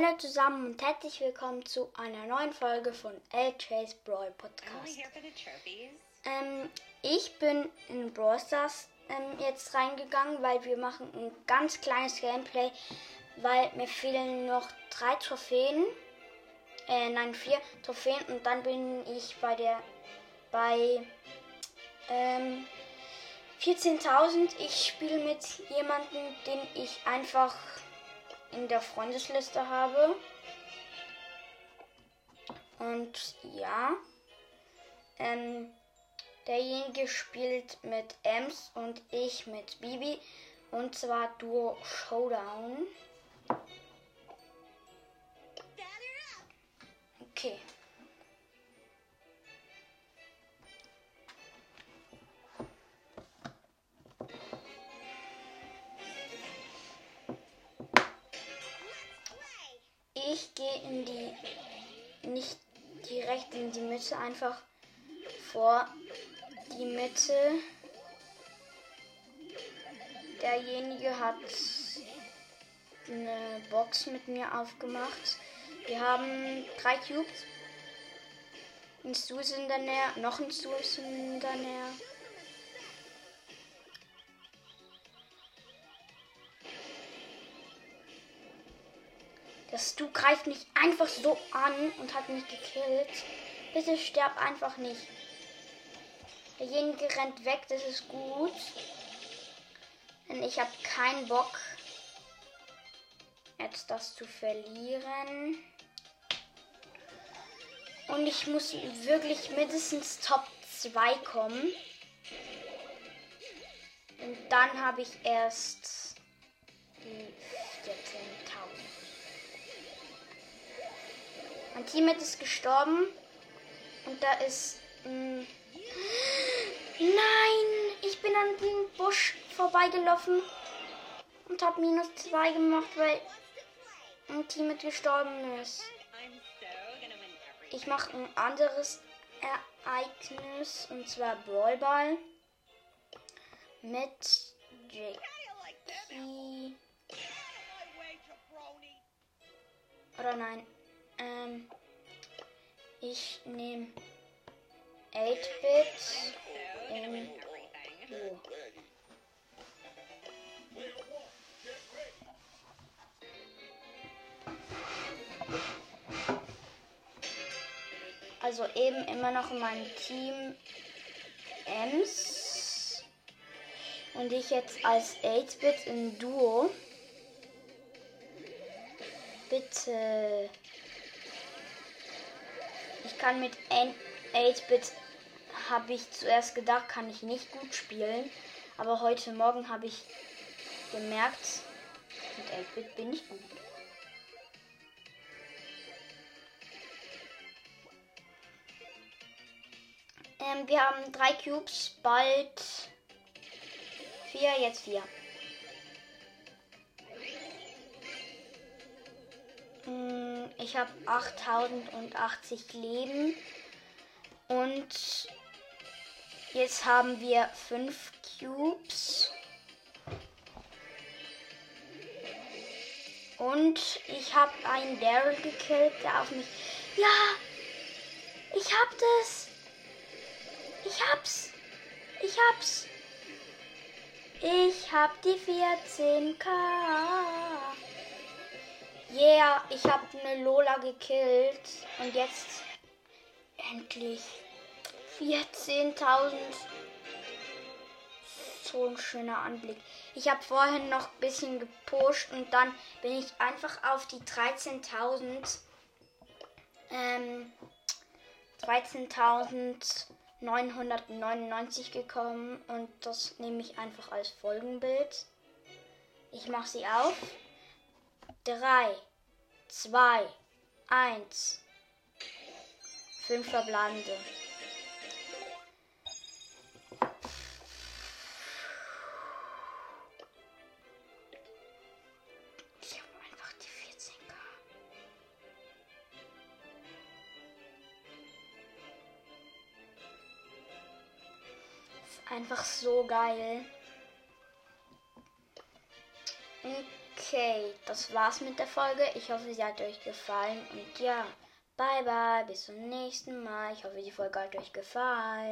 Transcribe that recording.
Hallo zusammen und herzlich willkommen zu einer neuen Folge von LJ's Brawl Podcast. Ähm, ich bin in Brawl Stars ähm, jetzt reingegangen, weil wir machen ein ganz kleines Gameplay, weil mir fehlen noch drei Trophäen, äh, nein vier Trophäen und dann bin ich bei der bei ähm, 14.000. Ich spiele mit jemandem, den ich einfach in der Freundesliste habe. Und ja, ähm, derjenige spielt mit Ems und ich mit Bibi. Und zwar Duo Showdown. Okay. Ich gehe in die, nicht direkt in die Mitte, einfach vor die Mitte. Derjenige hat eine Box mit mir aufgemacht. Wir haben drei Cubes. Ein Stu ist in der Nähe, noch ein Stu ist in der Nähe. Das Du greift mich einfach so an und hat mich gekillt. Bitte sterb einfach nicht. Derjenige rennt weg, das ist gut. Denn ich habe keinen Bock, jetzt das zu verlieren. Und ich muss wirklich mindestens Top 2 kommen. Und dann habe ich erst die 14.000. Mein Teammate ist gestorben. Und da ist. Mh, hm, nein! Ich bin an den Busch vorbeigelaufen und habe minus 2 gemacht, weil ein Teammate gestorben ist. Ich mache ein anderes Ereignis und zwar Brawlball mit Jackie. Oder nein, ähm, ich nehme 8-Bit in Blue. Also eben immer noch in meinem Team Ems. Und ich jetzt als 8-Bit in Duo. Bitte kann mit 8-Bit, habe ich zuerst gedacht, kann ich nicht gut spielen. Aber heute Morgen habe ich gemerkt, mit 8-Bit bin ich gut. Ähm, wir haben drei Cubes, bald vier, jetzt vier. Hm, ich habe 8080 Leben. Und jetzt haben wir 5 Cubes. Und ich habe einen Daryl gekillt, der auf mich. Ja! Ich hab das! Ich hab's! Ich hab's! Ich hab die 14k. Yeah, ich habe eine Lola gekillt. Und jetzt endlich 14.000. So ein schöner Anblick. Ich habe vorhin noch ein bisschen gepusht und dann bin ich einfach auf die 13.000. Ähm, 13.999 gekommen und das nehme ich einfach als Folgenbild. Ich mache sie auf. 3, 2, 1. 5 verbleibende. Ich habe einfach die 14k. Ist einfach so geil. Okay, das war's mit der Folge. Ich hoffe, sie hat euch gefallen. Und ja, bye bye, bis zum nächsten Mal. Ich hoffe, die Folge hat euch gefallen.